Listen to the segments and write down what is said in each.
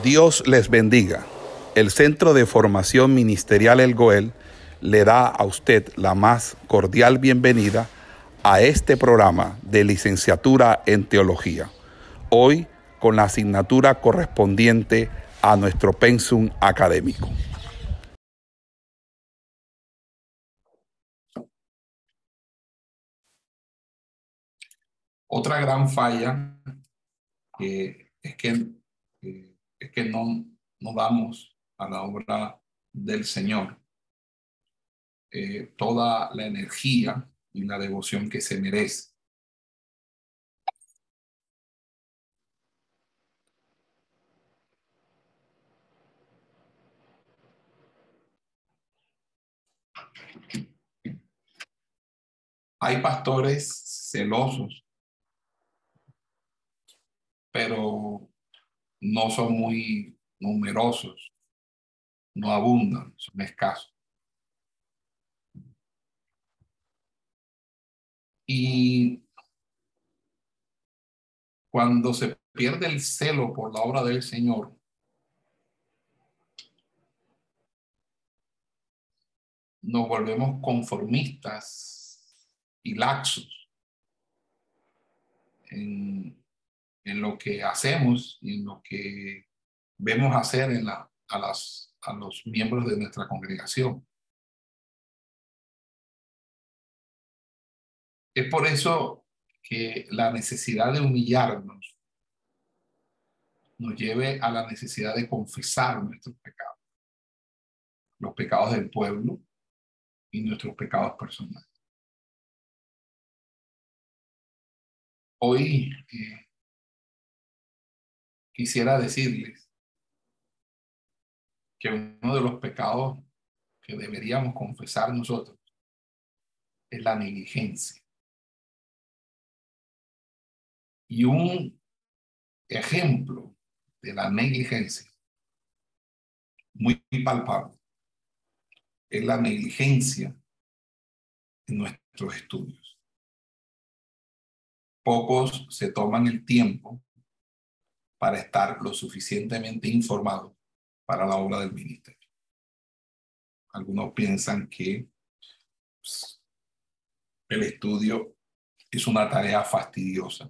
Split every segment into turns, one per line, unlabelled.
Dios les bendiga. El Centro de Formación Ministerial El Goel le da a usted la más cordial bienvenida a este programa de licenciatura en teología. Hoy con la asignatura correspondiente a nuestro pensum académico.
Otra gran falla es que, es que no, no damos a la obra del Señor eh, toda la energía y la devoción que se merece. Hay pastores celosos, pero no son muy numerosos, no abundan, son escasos. Y cuando se pierde el celo por la obra del Señor, nos volvemos conformistas y laxos lo que hacemos y en lo que vemos hacer en la, a, las, a los miembros de nuestra congregación. Es por eso que la necesidad de humillarnos nos lleve a la necesidad de confesar nuestros pecados, los pecados del pueblo y nuestros pecados personales. Hoy eh, quisiera decirles que uno de los pecados que deberíamos confesar nosotros es la negligencia. Y un ejemplo de la negligencia muy palpable es la negligencia en nuestros estudios. Pocos se toman el tiempo para estar lo suficientemente informados para la obra del ministerio. Algunos piensan que pues, el estudio es una tarea fastidiosa,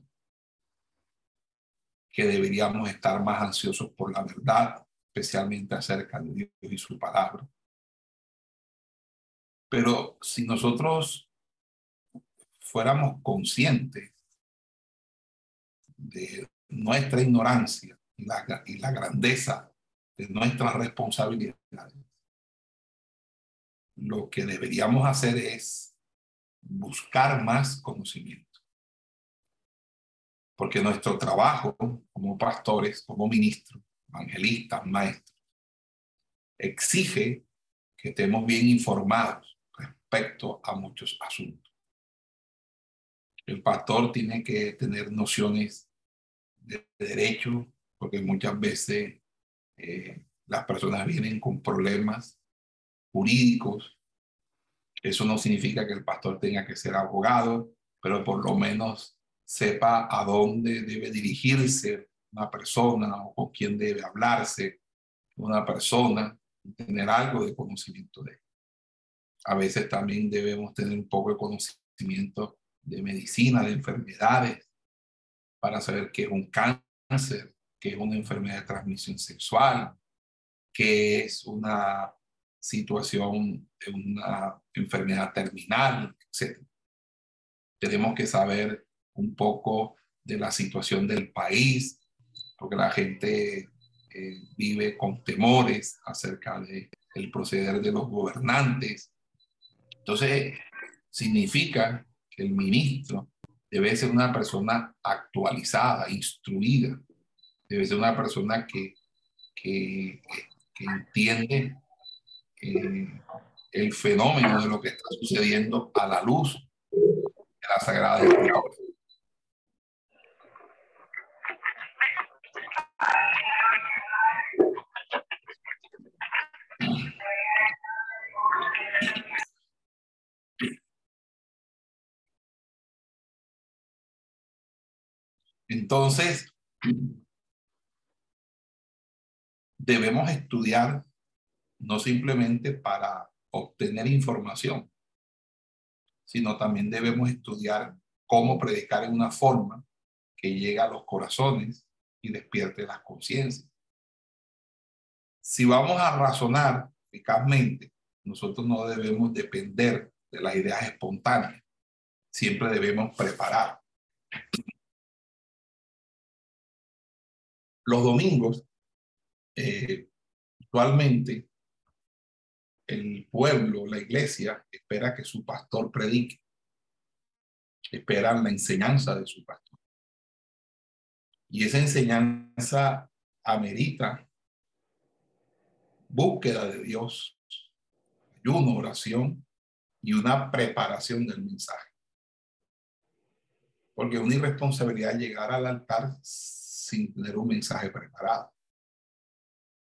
que deberíamos estar más ansiosos por la verdad, especialmente acerca de Dios y su palabra. Pero si nosotros fuéramos conscientes de nuestra ignorancia y la, grandeza de nuestras responsabilidades, lo que deberíamos hacer es buscar más conocimiento. Porque nuestro trabajo como pastores, como ministros, evangelistas, maestros, exige que estemos bien informados respecto a muchos asuntos. El pastor tiene que tener nociones de derecho, porque muchas veces eh, las personas vienen con problemas jurídicos. Eso no significa que el pastor tenga que ser abogado, pero por lo menos sepa a dónde debe dirigirse una persona o con quién debe hablarse una persona, tener algo de conocimiento de él a veces también debemos tener un poco de conocimiento de medicina, de enfermedades, para saber qué es un cáncer, qué es una enfermedad de transmisión sexual, qué es una situación de una enfermedad terminal, etc. Tenemos que saber un poco de la situación del país, porque la gente eh, vive con temores acerca el proceder de los gobernantes entonces, significa que el ministro debe ser una persona actualizada, instruida, debe ser una persona que, que, entiende eh, el fenómeno de lo que está sucediendo a la luz de la Sagrada Escritura. Entonces, debemos estudiar no simplemente para obtener información, sino también debemos estudiar cómo predicar en una forma que llegue a los corazones y despierte las conciencias. Si vamos a razonar eficazmente, nosotros no debemos depender de las ideas espontáneas, siempre debemos preparar. Los domingos, eh, actualmente, el pueblo, la iglesia, espera que su pastor predique. Esperan la enseñanza de su pastor. Y esa enseñanza amerita búsqueda de Dios, ayuno, oración y una preparación del mensaje. Porque una irresponsabilidad llegar al altar sin tener un mensaje preparado.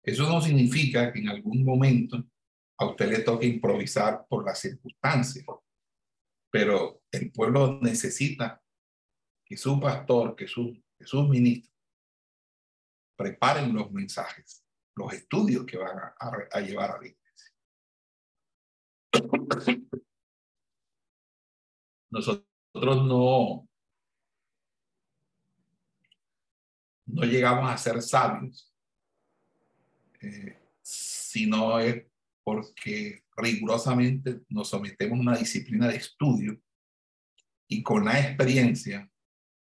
Eso no significa que en algún momento a usted le toque improvisar por las circunstancias, pero el pueblo necesita que su pastor, que, su, que sus ministros preparen los mensajes, los estudios que van a, a llevar a la iglesia. Nosotros no, no llegamos a ser sabios, eh, si no es porque rigurosamente nos sometemos a una disciplina de estudio y con la experiencia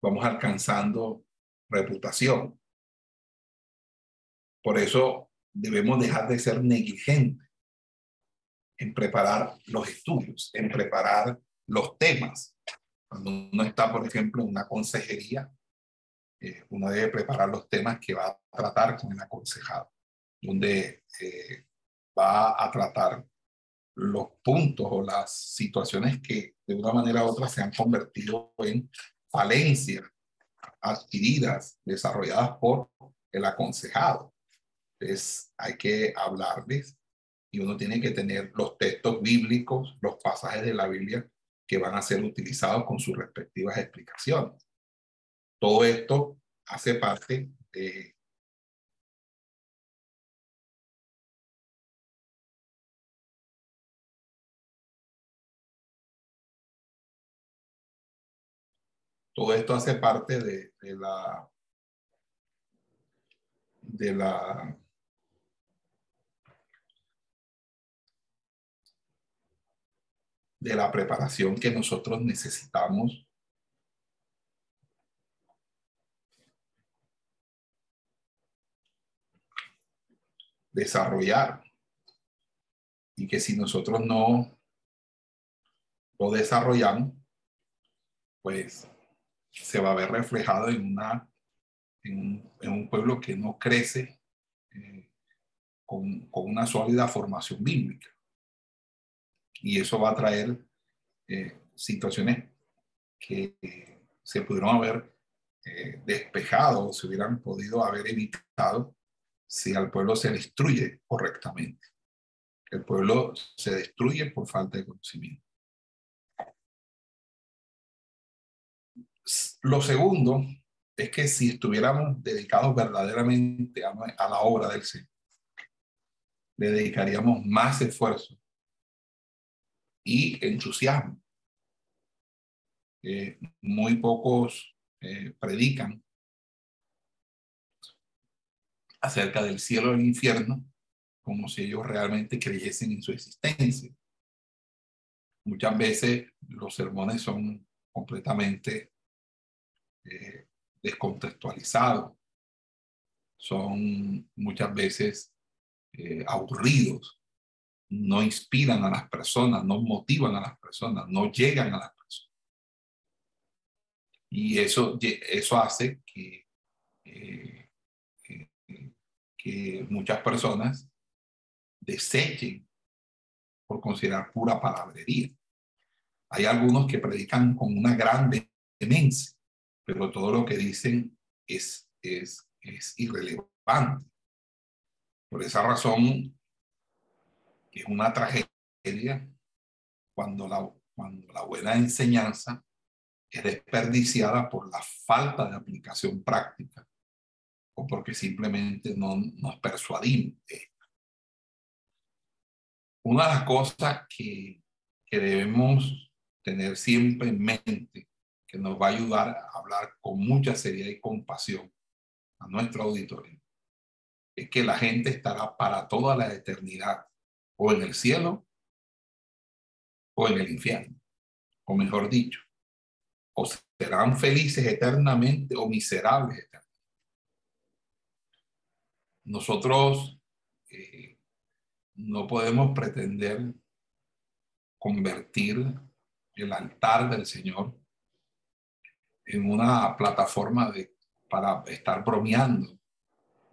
vamos alcanzando reputación. Por eso debemos dejar de ser negligentes en preparar los estudios, en preparar los temas. Cuando uno está, por ejemplo, en una consejería, eh, uno debe preparar los temas que va a tratar con el aconsejado, donde eh, va a tratar los puntos o las situaciones que de una manera u otra se han convertido en falencias adquiridas, desarrolladas por el aconsejado. Entonces hay que hablarles y uno tiene que tener los textos bíblicos, los pasajes de la Biblia que van a ser utilizados con sus respectivas explicaciones. Todo esto hace parte de todo esto hace parte de, de la de la de la preparación que nosotros necesitamos desarrollar y que si nosotros no lo desarrollamos, pues se va a ver reflejado en, una, en, un, pueblo que no crece eh, con, con, una sólida formación bíblica. Y eso va a traer eh, situaciones que se pudieron haber eh, despejado o se hubieran podido haber evitado si al pueblo se destruye correctamente. El pueblo se destruye por falta de conocimiento. Lo segundo es que si estuviéramos dedicados verdaderamente a, la obra del Señor, le dedicaríamos más esfuerzo y entusiasmo. Muy pocos eh, predican acerca del cielo y el infierno como si ellos realmente creyesen en su existencia. Muchas veces los sermones son completamente eh, descontextualizados, son muchas veces eh, aburridos, no inspiran a las personas, no motivan a las personas, no llegan a las personas. Y eso, eso hace que eh, que muchas personas desechen por considerar pura palabrería. Hay algunos que predican con una gran demencia, pero todo lo que dicen es, es, es irrelevante. Por esa razón, es una tragedia cuando la, cuando la buena enseñanza es desperdiciada por la falta de aplicación práctica porque simplemente no nos persuadimos. Una de las cosas que, que debemos tener siempre en mente, que nos va a ayudar a hablar con mucha seriedad y compasión a nuestro auditorio, es que la gente estará para toda la eternidad o en el cielo o en el infierno, o mejor dicho, o serán felices eternamente o miserables eternamente. Nosotros eh, no podemos pretender convertir el altar del Señor en una plataforma de, para estar bromeando,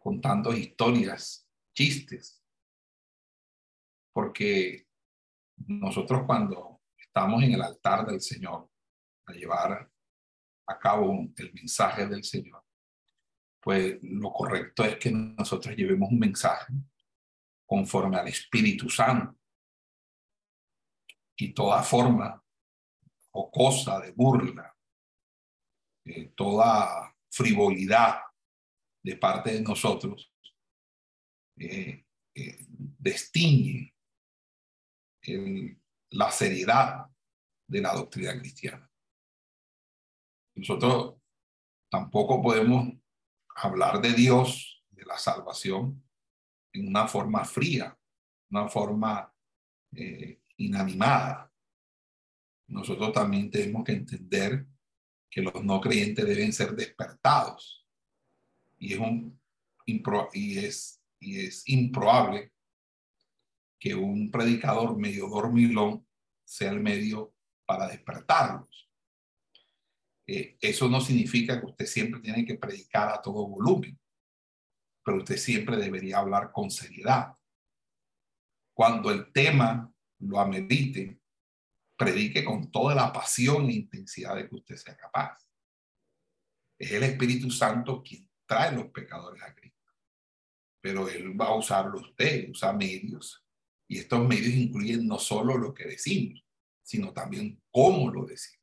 contando historias, chistes, porque nosotros cuando estamos en el altar del Señor a llevar a cabo el mensaje del Señor, pues lo correcto es que nosotros llevemos un mensaje conforme al Espíritu Santo. Y toda forma o cosa de burla, eh, toda frivolidad de parte de nosotros, eh, eh, la seriedad de la doctrina cristiana. Nosotros tampoco podemos hablar de Dios, de la salvación, en una forma fría, una forma eh, inanimada. Nosotros también tenemos que entender que los no creyentes deben ser despertados. Y es, un, y es, y es improbable que un predicador medio dormilón sea el medio para despertarlos. Eh, eso no significa que usted siempre tiene que predicar a todo volumen, pero usted siempre debería hablar con seriedad. Cuando el tema lo amerite, predique con toda la pasión e intensidad de que usted sea capaz. Es el Espíritu Santo quien trae los pecadores a Cristo. Pero Él va a usarlo usted, usa medios y estos medios incluyen no solo lo que decimos, sino también cómo lo decimos.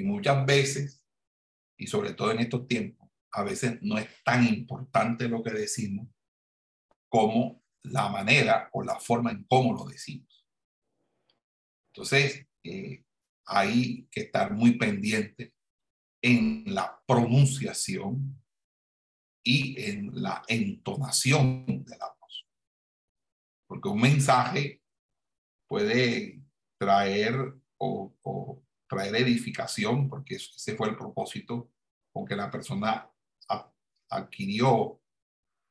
Y muchas veces, y sobre todo en estos tiempos, a veces no es tan importante lo que decimos como la manera o la forma en cómo lo decimos. Entonces, eh, hay que estar muy pendiente en la pronunciación y en la entonación de la porque un mensaje puede traer o, traer edificación, porque ese fue el propósito con que la persona adquirió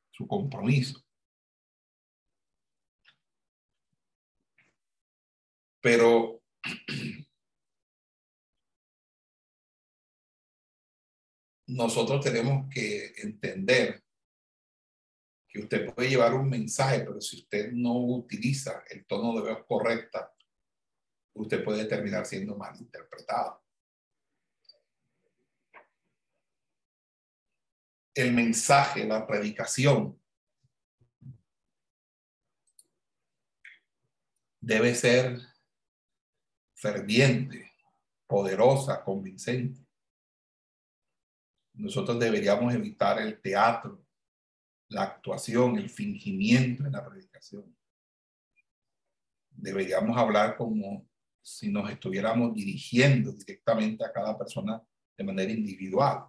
su compromiso. Pero nosotros tenemos que entender que usted puede llevar un mensaje, pero si usted no utiliza el tono de voz correcta, usted puede terminar siendo mal interpretado. El mensaje, la predicación, debe ser ferviente, poderosa, convincente. Nosotros deberíamos evitar el teatro, la actuación, el fingimiento en la predicación. Deberíamos hablar como si nos estuviéramos dirigiendo directamente a cada persona de manera individual.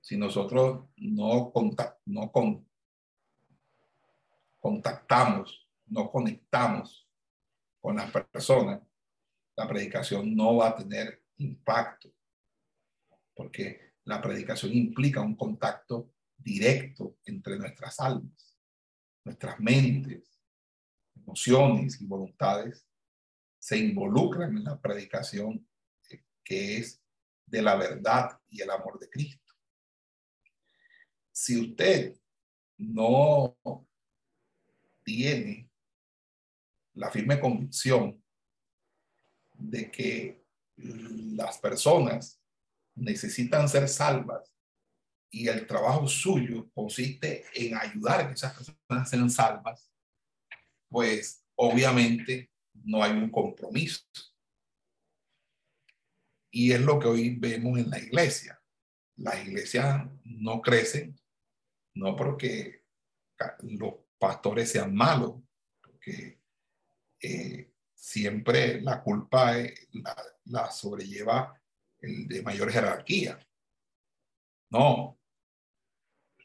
Si nosotros no, no con contactamos, no conectamos con las personas, la predicación no va a tener impacto, porque la predicación implica un contacto directo entre nuestras almas, nuestras mentes, emociones y voluntades se involucran en la predicación que es de la verdad y el amor de Cristo. Si usted no tiene la firme convicción de que las personas necesitan ser salvas y el trabajo suyo consiste en ayudar a que esas personas sean salvas, pues obviamente no hay un compromiso. Y es lo que hoy vemos en la iglesia. Las iglesias no crecen no porque los pastores sean malos, porque eh, siempre la culpa la, la, sobrelleva el de mayor jerarquía. No.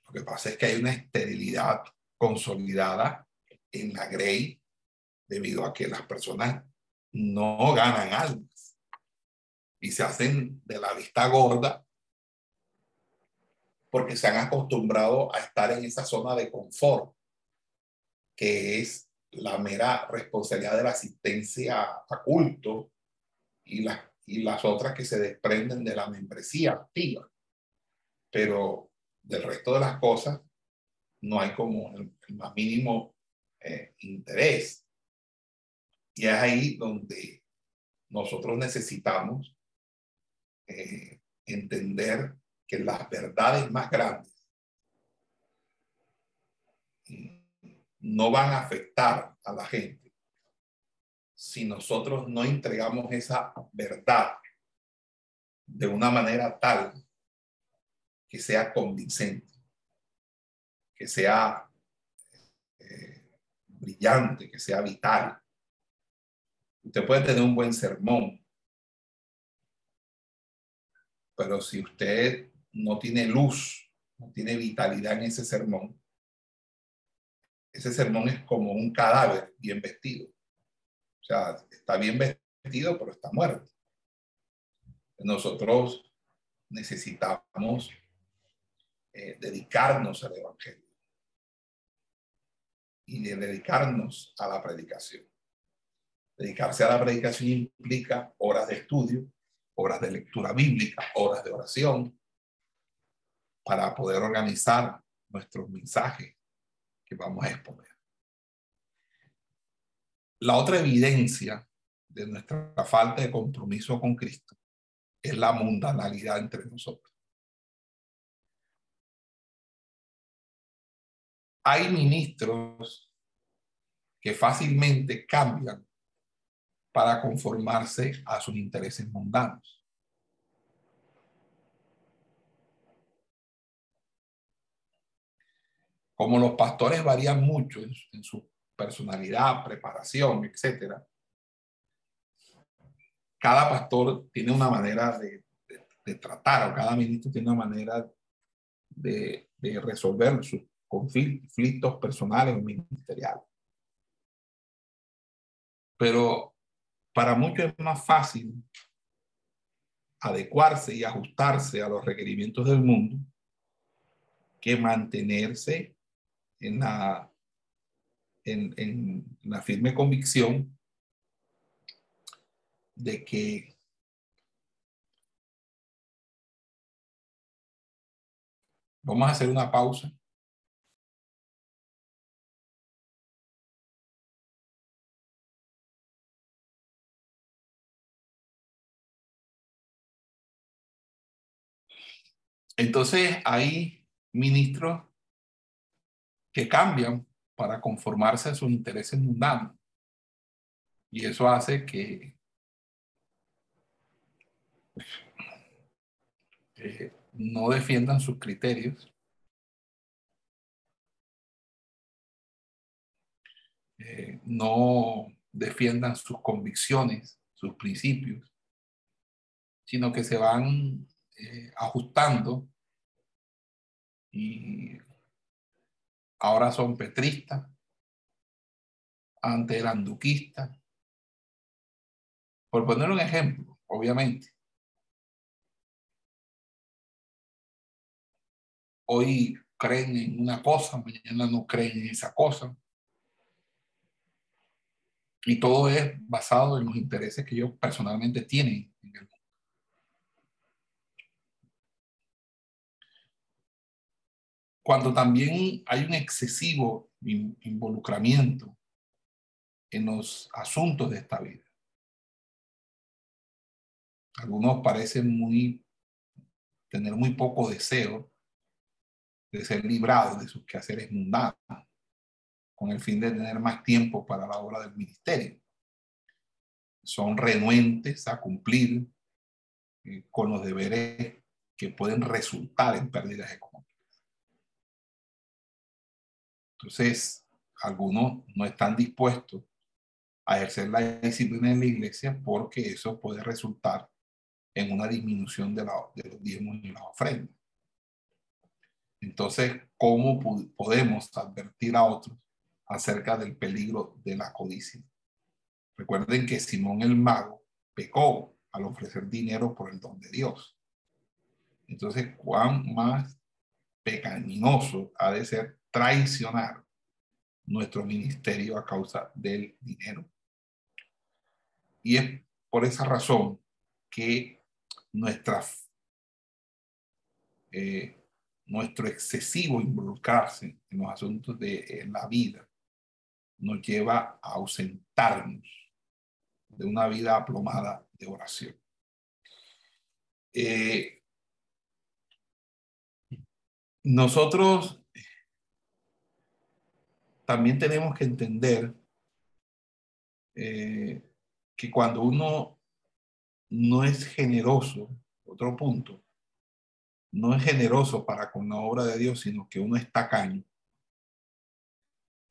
Lo que pasa es que hay una esterilidad consolidada en la Grey debido a que las personas no ganan almas y se hacen de la vista gorda porque se han acostumbrado a estar en esa zona de confort, que es la mera responsabilidad de la asistencia a culto y, las y las otras que se desprenden de la membresía activa. Pero del resto de las cosas no hay como el, más mínimo eh, interés. Y es ahí donde nosotros necesitamos eh, entender que las verdades más grandes no van a afectar a la gente si nosotros no entregamos esa verdad de una manera tal que sea convincente, que sea eh, brillante, que sea vital. Usted puede tener un buen sermón, pero si usted no tiene luz, no tiene vitalidad en ese sermón, ese sermón es como un cadáver bien vestido. O sea, está bien vestido, pero está muerto. Nosotros necesitamos eh, dedicarnos al Evangelio y de dedicarnos a la predicación. Dedicarse a la predicación implica horas de estudio, horas de lectura bíblica, horas de oración, para poder organizar nuestros mensajes que vamos a exponer. La otra evidencia de nuestra falta de compromiso con Cristo es la mundanalidad entre nosotros. Hay ministros que fácilmente cambian para conformarse a sus intereses mundanos. como los pastores varían mucho en, su personalidad, preparación, etcétera, cada pastor tiene una manera de, tratar, o cada ministro tiene una manera de, de resolver sus conflictos personales o ministeriales. Pero para muchos es más fácil adecuarse y ajustarse a los requerimientos del mundo que mantenerse en la, en, en la firme convicción de que vamos a hacer una pausa. Entonces hay ministros que cambian para conformarse a sus intereses mundanos. Y eso hace que no defiendan sus criterios. Eh, no defiendan sus convicciones, sus principios, sino que se van eh, ajustando y ahora son petristas, antes eran duquistas. Por poner un ejemplo, obviamente. Hoy creen en una cosa, mañana no creen en esa cosa. Y todo es basado en los intereses que ellos personalmente tienen en el mundo. Cuando también hay un excesivo involucramiento en los asuntos de esta vida. Algunos parecen muy tener muy poco deseo de ser librados de sus quehaceres mundanos, con el fin de tener más tiempo para la obra del ministerio. Son renuentes a cumplir eh, con los deberes que pueden resultar en pérdidas económicas. Entonces, algunos no están dispuestos a ejercer la disciplina en la iglesia porque eso puede resultar en una disminución de, la, de los diezmos y las ofrendas. Entonces, ¿cómo podemos advertir a otros acerca del peligro de la codicia? Recuerden que Simón el mago pecó al ofrecer dinero por el don de Dios. Entonces, ¿cuán más pecaminoso ha de ser traicionar nuestro ministerio a causa del dinero? Y es por esa razón que nuestra eh, nuestro excesivo involucrarse en los asuntos de la vida nos lleva a ausentarnos de una vida aplomada de oración. Eh, nosotros también tenemos que entender eh, que cuando uno no es generoso, otro punto, no es generoso para con la obra de Dios, sino que uno es tacaño.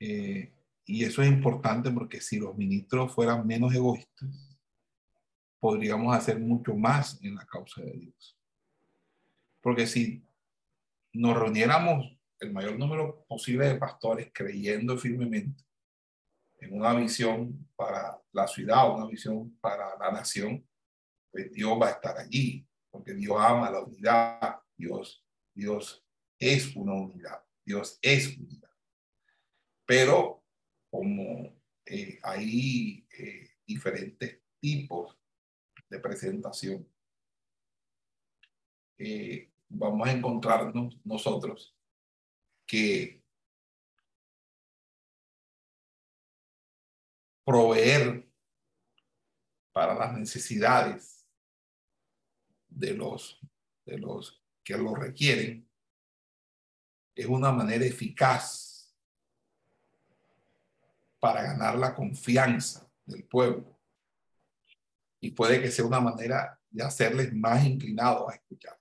Eh, y eso es importante porque si los ministros fueran menos egoístas, podríamos hacer mucho más en la causa de Dios. Porque si nos reuniéramos el mayor número posible de pastores creyendo firmemente en una visión para la ciudad, una visión para la nación, pues Dios va a estar allí, porque Dios ama la unidad, Dios, Dios es una unidad, Dios es unidad. Pero como eh, hay eh, diferentes tipos de presentación, eh, vamos a encontrarnos nosotros que proveer para las necesidades de los, de los que lo requieren, es una manera eficaz para ganar la confianza del pueblo. Y puede que sea una manera de hacerles más inclinados a escuchar.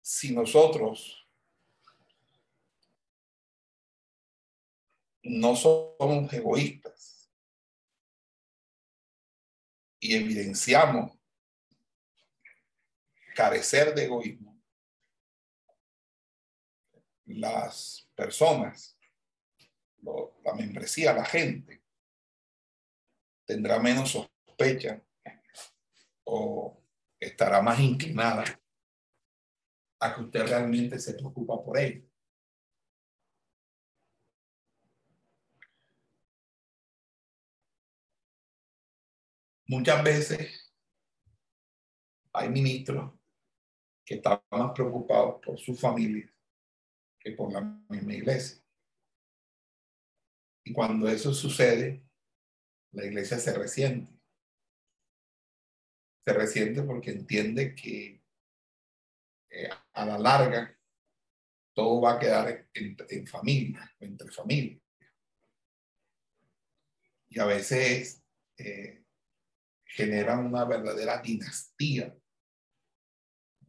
Si nosotros no somos egoístas y evidenciamos carecer de egoísmo, las personas, la membresía, la gente, tendrá menos sospecha o estará más inclinada a que usted realmente se preocupa por ello. Muchas veces hay ministros que están más preocupados por su familia que por la misma iglesia. Y cuando eso sucede, la iglesia se resiente se resiente porque entiende que eh, a la larga todo va a quedar en, familia, entre familia. Y a veces eh, generan una verdadera dinastía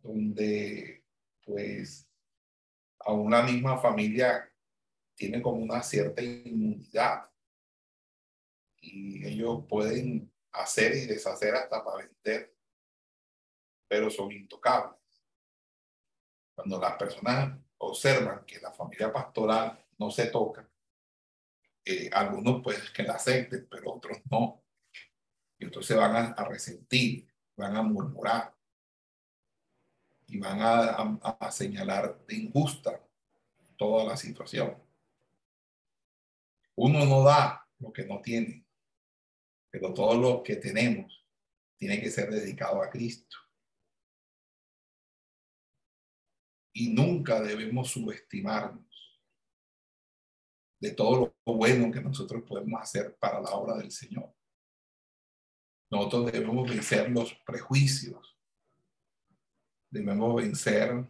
donde pues aún la misma familia tiene como una cierta inmunidad y ellos pueden hacer y deshacer hasta para vender, pero son intocables. Cuando las personas observan que la familia pastoral no se toca, eh, algunos pues que la acepten, pero otros no. Y entonces van a, resentir, van a murmurar y van a señalar de injusta toda la situación. Uno no da lo que no tiene, pero todo lo que tenemos tiene que ser dedicado a Cristo. Y nunca debemos subestimarnos de todo lo bueno que nosotros podemos hacer para la obra del Señor. Nosotros debemos vencer los prejuicios, debemos vencer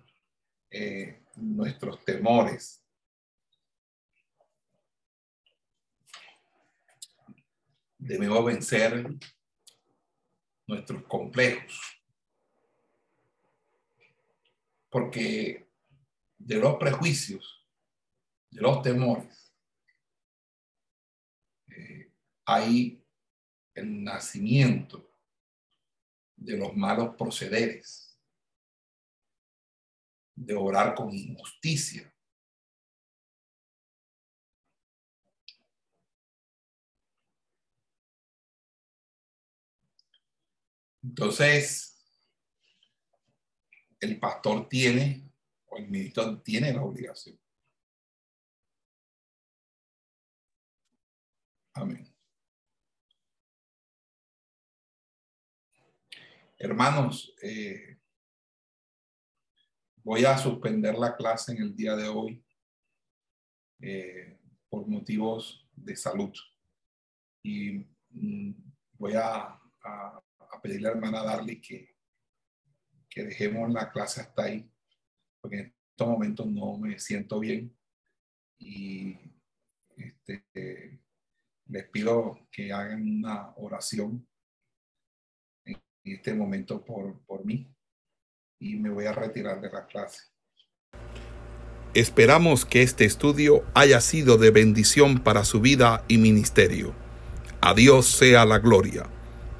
eh, nuestros temores. Debemos vencer nuestros complejos. Porque de los prejuicios, de los temores, hay el nacimiento de los malos procederes, de orar con injusticia. Entonces, el pastor tiene, o el ministro tiene la obligación. Amén. Hermanos, eh, voy a suspender la clase en el día de hoy eh, por motivos de salud. Y mm, voy a, pedirle a la hermana Darly que, que dejemos la clase hasta ahí, porque en estos momentos no me siento bien. Y este, les pido que hagan una oración en este momento por, por mí y me voy a retirar de la clase.
Esperamos que este estudio haya sido de bendición para su vida y ministerio. A Dios sea la gloria.